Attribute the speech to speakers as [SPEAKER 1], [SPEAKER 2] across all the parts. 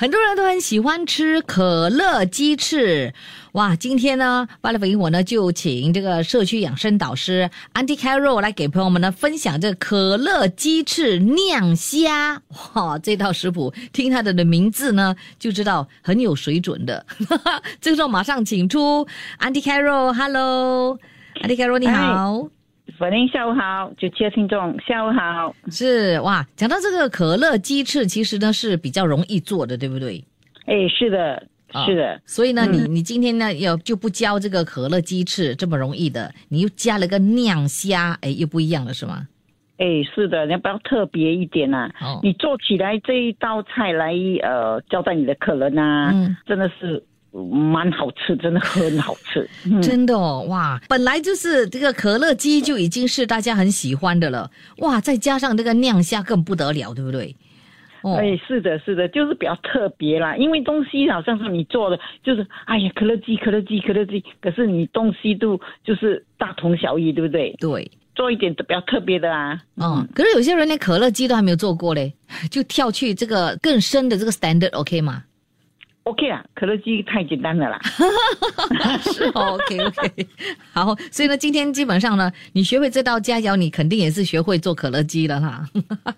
[SPEAKER 1] 很多人都很喜欢吃可乐鸡翅，哇！今天呢，巴黎粉我呢就请这个社区养生导师 Andy Carroll 来给朋友们呢分享这可乐鸡翅酿虾，哇！这套食谱听它的的名字呢就知道很有水准的。这个时候马上请出 Andy Carroll，Hello，Andy Carroll 你好。
[SPEAKER 2] 粉玲下午好，九七的听众下午好。
[SPEAKER 1] 是哇，讲到这个可乐鸡翅，其实呢是比较容易做的，对不对？
[SPEAKER 2] 哎，是的，是的。
[SPEAKER 1] 所以呢，你你今天呢要就不教这个可乐鸡翅这么容易的，你又加了个酿虾，哎，又不一样了，是吗？
[SPEAKER 2] 哎，是的，你要不要特别一点呐？哦，你做起来这一道菜来，呃，交代你的客人呐，真的是。蛮好吃，真的很好吃，
[SPEAKER 1] 真的哦，哇！本来就是这个可乐鸡就已经是大家很喜欢的了，哇！再加上这个酿虾更不得了，对不对？
[SPEAKER 2] 哎，是的，是的，就是比较特别啦。因为东西好像是你做的，就是哎呀，可乐鸡，可乐鸡，可乐鸡，可是你东西都就是大同小异，对不对？
[SPEAKER 1] 对，
[SPEAKER 2] 做一点比较特别的啊。
[SPEAKER 1] 嗯，可是有些人连可乐鸡都还没有做过嘞，就跳去这个更深的这个 standard，OK 吗
[SPEAKER 2] ？OK 啊，可乐鸡太简单了啦。
[SPEAKER 1] 是 OK OK，好，所以呢，今天基本上呢，你学会这道佳肴，你肯定也是学会做可乐鸡了哈。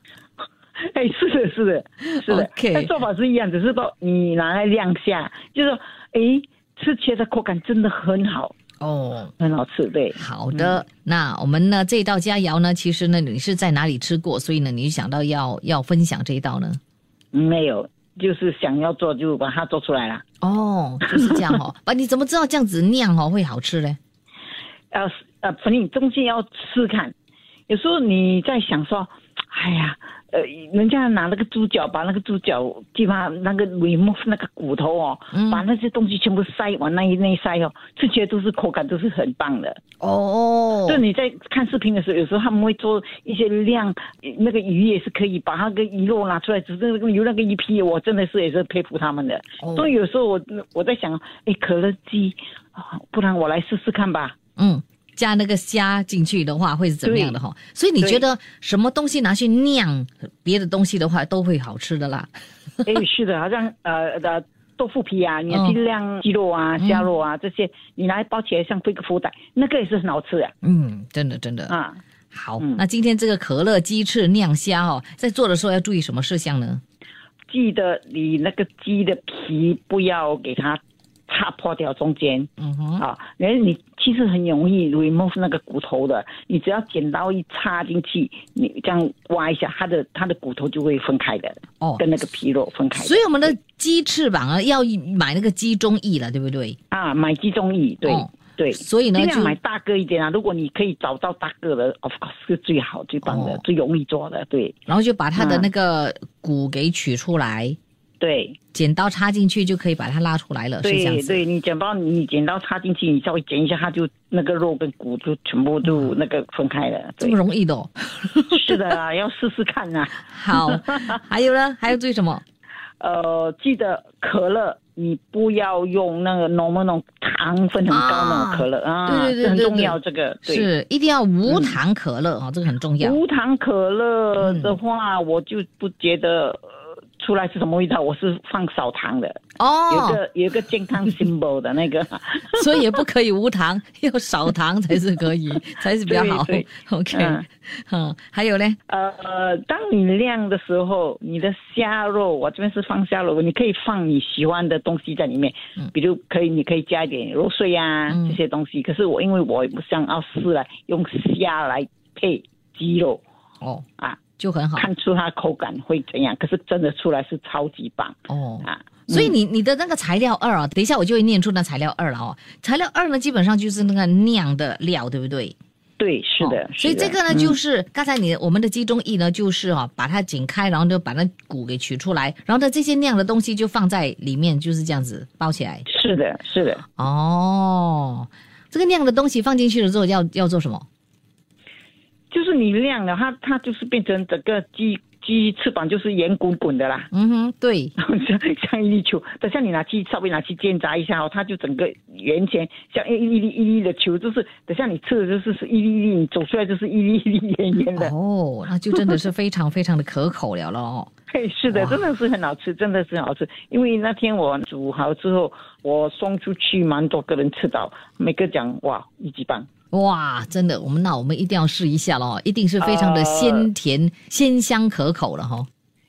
[SPEAKER 2] 哎，是的，是的，是的，OK，做法是一样，只是说你拿来晾下，就是说，哎，吃起来的口感真的很好哦，很好吃，对。
[SPEAKER 1] 好的，那我们呢这道佳肴呢，其实呢你是在哪里吃过？所以呢，你想到要要分享这一道呢？
[SPEAKER 2] 没有。就是想要做，就把它做出来了。
[SPEAKER 1] 哦，就是这样哦。啊，你怎么知道这样子酿哦会好吃嘞？
[SPEAKER 2] 呃呃，反正你中间要试看。有时候你在想说，哎呀。呃，人家拿那个猪脚，把那个猪脚，基本上那个 remove 那个骨头哦，把那些东西全部塞往那一内塞哦，这些都是口感都是很棒的哦。就你在看视频的时候，有时候他们会做一些量，那个鱼也是可以把那个鱼肉拿出来，只是那个有那个一批，我真的是也是佩服他们的。所以有时候我我在想，哎，可乐鸡，不然我来试试看吧。嗯。
[SPEAKER 1] 加那个虾进去的话会是怎么样的哈？所以你觉得什么东西拿去酿别的东西的话都会好吃的啦？
[SPEAKER 2] 哎，是的，好像呃的豆腐皮啊，你尽量鸡肉啊、虾肉啊这些，你拿来包起来像飞个福袋，那个也是很好吃的。
[SPEAKER 1] 嗯，真的真的啊。好，那今天这个可乐鸡翅酿虾哦，在做的时候要注意什么事项呢？
[SPEAKER 2] 记得你那个鸡的皮不要给它。擦破掉中间，嗯哼，啊，因为你其实很容易 remove 那个骨头的，你只要剪刀一插进去，你这样挖一下，它的它的骨头就会分开的，哦，跟那个皮肉分开。
[SPEAKER 1] 所以我们的鸡翅膀啊，要买那个鸡中翼了，对不对？
[SPEAKER 2] 啊，买鸡中翼，对对。
[SPEAKER 1] 所以呢，
[SPEAKER 2] 尽量买大个一点啊。如果你可以找到大个的，of course 是最好、最棒的、最容易做的，对。
[SPEAKER 1] 然后就把它的那个骨给取出来。
[SPEAKER 2] 对，
[SPEAKER 1] 剪刀插进去就可以把它拉出来了。
[SPEAKER 2] 对，对你剪刀，你剪刀插进去，你稍微剪一下，它就那个肉跟骨就全部都那个分开了。
[SPEAKER 1] 这么容易的？
[SPEAKER 2] 是的啊，要试试看啊。
[SPEAKER 1] 好，还有呢？还要注意什么？
[SPEAKER 2] 呃，记得可乐，你不要用那个浓不浓糖分很高那种可乐啊。
[SPEAKER 1] 对对对，
[SPEAKER 2] 很重要。这个
[SPEAKER 1] 是一定要无糖可乐啊，这个很重要。
[SPEAKER 2] 无糖可乐的话，我就不觉得。出来是什么味道？我是放少糖的哦，有个有个健康 symbol 的那个，
[SPEAKER 1] 所以也不可以无糖，要少糖才是可以，才是比较好。OK，嗯，还有呢？
[SPEAKER 2] 呃，当你晾的时候，你的虾肉，我这边是放虾肉，你可以放你喜欢的东西在里面，比如可以，你可以加一点肉碎啊这些东西。可是我因为我不想要试了，用虾来配鸡肉哦啊。
[SPEAKER 1] 就很好，
[SPEAKER 2] 看出它口感会怎样。可是真的出来是超级棒哦
[SPEAKER 1] 啊！所以你你的那个材料二啊，等一下我就会念出那材料二了哦。材料二呢，基本上就是那个酿的料，对不对？
[SPEAKER 2] 对，是的。
[SPEAKER 1] 所以这个呢，就是刚才你我们的鸡中翼呢，就是哈，把它剪开，然后就把那骨给取出来，然后呢这些酿的东西就放在里面，就是这样子包起来。
[SPEAKER 2] 是的，是的。
[SPEAKER 1] 哦，这个酿的东西放进去了之后，要要做什么？
[SPEAKER 2] 就是你晾了它，它就是变成整个鸡鸡翅膀就是圆滚滚的啦，
[SPEAKER 1] 嗯哼，对，
[SPEAKER 2] 像 像一粒球。等下你拿去稍微拿去煎炸一下哦，它就整个圆圈像一粒一粒一粒的球，就是等下你吃的就是是一粒粒，你走出来就是一粒一粒圆圆的。
[SPEAKER 1] 哦，那就真的是非常非常的可口了咯。
[SPEAKER 2] 嘿，是的，真的是很好吃，真的是很好吃。因为那天我煮好之后，我送出去，蛮多个人吃到，每个讲哇一级棒。
[SPEAKER 1] 哇，真的，我们那我们一定要试一下喽，一定是非常的鲜甜、鲜香可口了哈。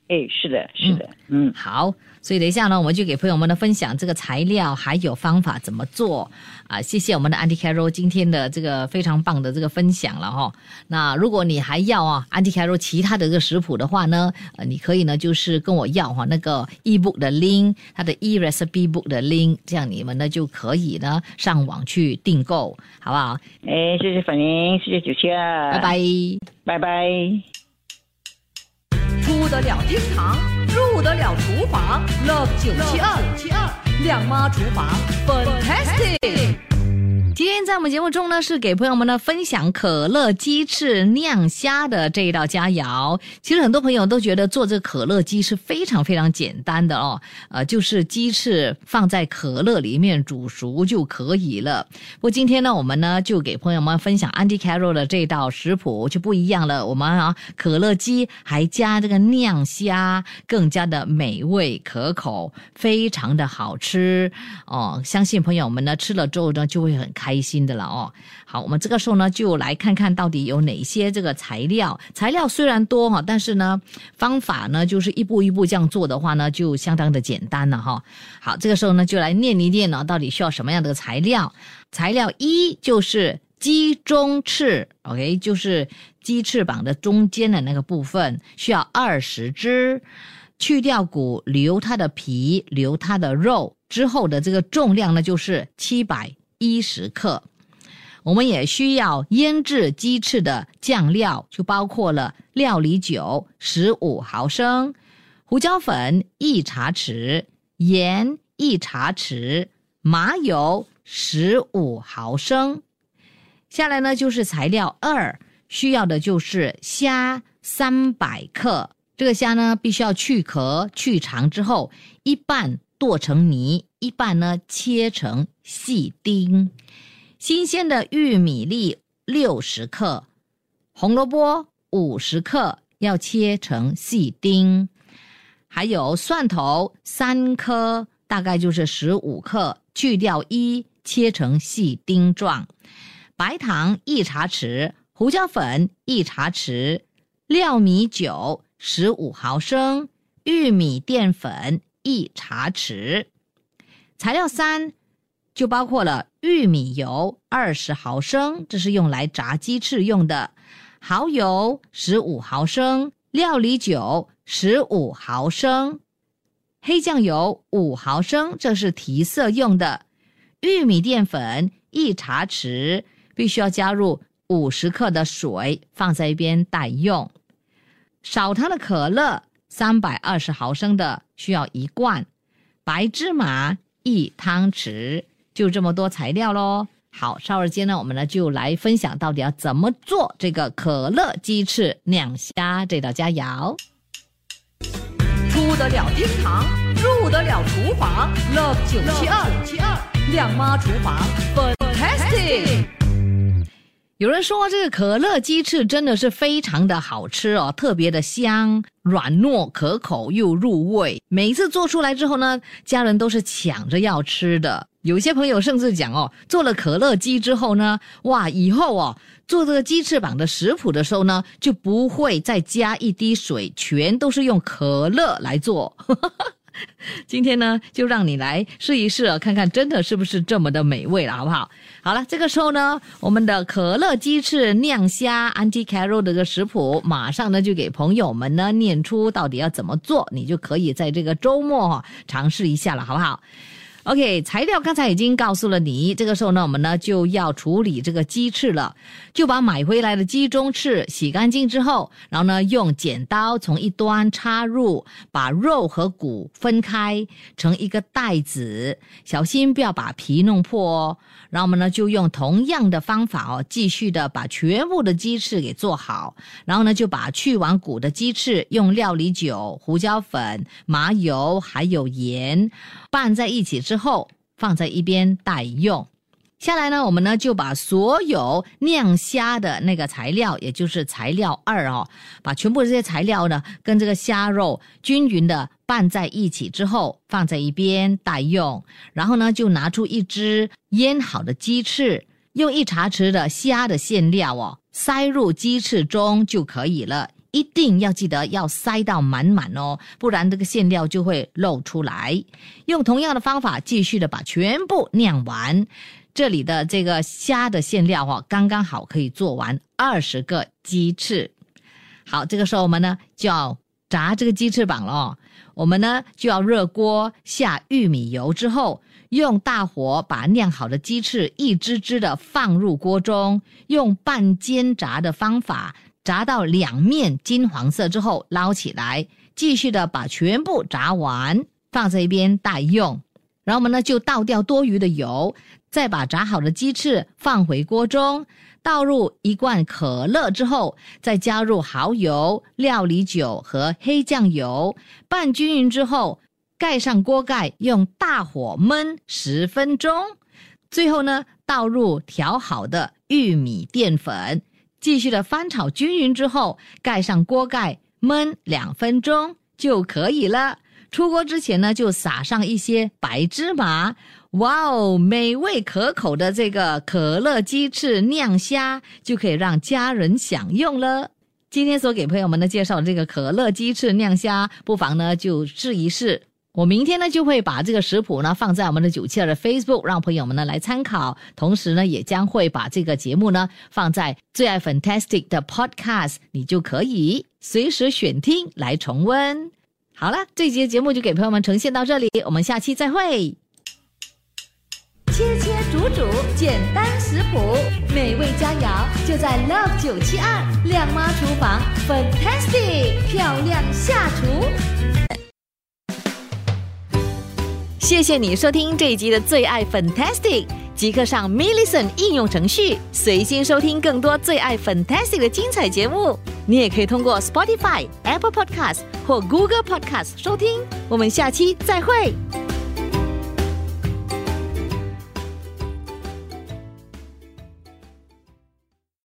[SPEAKER 2] 哎，是的，是的，嗯
[SPEAKER 1] 好，所以等一下呢，我们就给朋友们呢分享这个材料还有方法怎么做啊。谢谢我们的 Auntie Carol 今天的这个非常棒的这个分享了哈。那如果你还要啊 Auntie Carol 其他的这个食谱的话呢，呃，你可以呢就是跟我要哈那个 ebook 的 link，它的 e recipe book 的 link，这样你们呢就可以呢上网去订购，好不好？
[SPEAKER 2] 哎，谢谢粉玲，谢谢九七二，
[SPEAKER 1] 拜拜。
[SPEAKER 2] 拜拜。
[SPEAKER 1] 得了厅堂，入得了厨房，Love 九七二七二亮妈厨房，Fantastic。在我们节目中呢，是给朋友们呢分享可乐鸡翅酿虾的这一道佳肴。其实很多朋友都觉得做这可乐鸡是非常非常简单的哦，呃，就是鸡翅放在可乐里面煮熟就可以了。不过今天呢，我们呢就给朋友们分享 Andy Carroll 的这道食谱就不一样了。我们啊，可乐鸡还加这个酿虾，更加的美味可口，非常的好吃哦。相信朋友们呢吃了之后呢就会很开心的了哦。好，我们这个时候呢就来看看到底有哪些这个材料。材料虽然多哈，但是呢方法呢就是一步一步这样做的话呢就相当的简单了哈。好，这个时候呢就来念一念呢，到底需要什么样的材料？材料一就是鸡中翅，OK，就是鸡翅膀的中间的那个部分，需要二十只。去掉骨，留它的皮，留它的肉之后的这个重量呢，就是七百一十克。我们也需要腌制鸡翅的酱料，就包括了料理酒十五毫升、胡椒粉一茶匙、盐一茶匙、麻油十五毫升。下来呢就是材料二，需要的就是虾三百克。这个虾呢，必须要去壳、去肠之后，一半剁成泥，一半呢切成细丁。新鲜的玉米粒六十克，红萝卜五十克，要切成细丁。还有蒜头三颗，大概就是十五克，去掉一，切成细丁状。白糖一茶匙，胡椒粉一茶匙，料米酒十五毫升，玉米淀粉一茶匙。材料三就包括了玉米油二十毫升，这是用来炸鸡翅用的；蚝油十五毫升，料理酒十五毫升，黑酱油五毫升，这是提色用的；玉米淀粉一茶匙，必须要加入五十克的水，放在一边待用。少糖的可乐三百二十毫升的需要一罐，白芝麻一汤匙，就这么多材料喽。好，稍后间呢，我们呢就来分享到底要怎么做这个可乐鸡翅酿虾这道佳肴。出得了厅堂，入得了厨房，Love 九七二七二亮妈厨房，Fantastic。有人说这个可乐鸡翅真的是非常的好吃哦，特别的香，软糯可口又入味。每次做出来之后呢，家人都是抢着要吃的。有些朋友甚至讲哦，做了可乐鸡之后呢，哇，以后哦做这个鸡翅膀的食谱的时候呢，就不会再加一滴水，全都是用可乐来做。今天呢，就让你来试一试，看看真的是不是这么的美味了，好不好？好了，这个时候呢，我们的可乐鸡翅酿虾 Auntie Carol 的这个食谱，马上呢就给朋友们呢念出到底要怎么做，你就可以在这个周末哈尝试一下了，好不好？OK，材料刚才已经告诉了你，这个时候呢，我们呢就要处理这个鸡翅了，就把买回来的鸡中翅洗干净之后，然后呢用剪刀从一端插入，把肉和骨分开成一个袋子，小心不要把皮弄破哦。然后我们呢就用同样的方法哦，继续的把全部的鸡翅给做好，然后呢就把去完骨的鸡翅用料理酒、胡椒粉、麻油还有盐拌在一起之后，放在一边待用。下来呢，我们呢就把所有酿虾的那个材料，也就是材料二哦，把全部这些材料呢跟这个虾肉均匀的拌在一起之后，放在一边待用。然后呢，就拿出一只腌好的鸡翅，用一茶匙的虾的馅料哦，塞入鸡翅中就可以了。一定要记得要塞到满满哦，不然这个馅料就会漏出来。用同样的方法，继续的把全部酿完。这里的这个虾的馅料哦，刚刚好可以做完二十个鸡翅。好，这个时候我们呢就要炸这个鸡翅膀了。我们呢就要热锅下玉米油之后，用大火把酿好的鸡翅一只只的放入锅中，用半煎炸的方法炸到两面金黄色之后捞起来，继续的把全部炸完，放在一边待用。然后我们呢就倒掉多余的油。再把炸好的鸡翅放回锅中，倒入一罐可乐之后，再加入蚝油、料理酒和黑酱油，拌均匀之后，盖上锅盖，用大火焖十分钟。最后呢，倒入调好的玉米淀粉，继续的翻炒均匀之后，盖上锅盖焖两分钟就可以了。出锅之前呢，就撒上一些白芝麻。哇哦，美味可口的这个可乐鸡翅酿虾就可以让家人享用了。今天所给朋友们的介绍这个可乐鸡翅酿虾，不妨呢就试一试。我明天呢就会把这个食谱呢放在我们的九七二的 Facebook，让朋友们呢来参考。同时呢，也将会把这个节目呢放在最爱 Fantastic 的 Podcast，你就可以随时选听来重温。好了，这节节目就给朋友们呈现到这里，我们下期再会。
[SPEAKER 3] 切切煮煮，简单食谱，美味佳肴就在 Love 九七二靓妈厨房，Fantastic 漂亮下厨。
[SPEAKER 1] 谢谢你收听这一集的最爱 Fantastic，即刻上 m i l l i c e n 应用程序，随心收听更多最爱 Fantastic 的精彩节目。你也可以通过 Spotify、Apple Podcast 或 Google Podcast 收听。我们下期再会。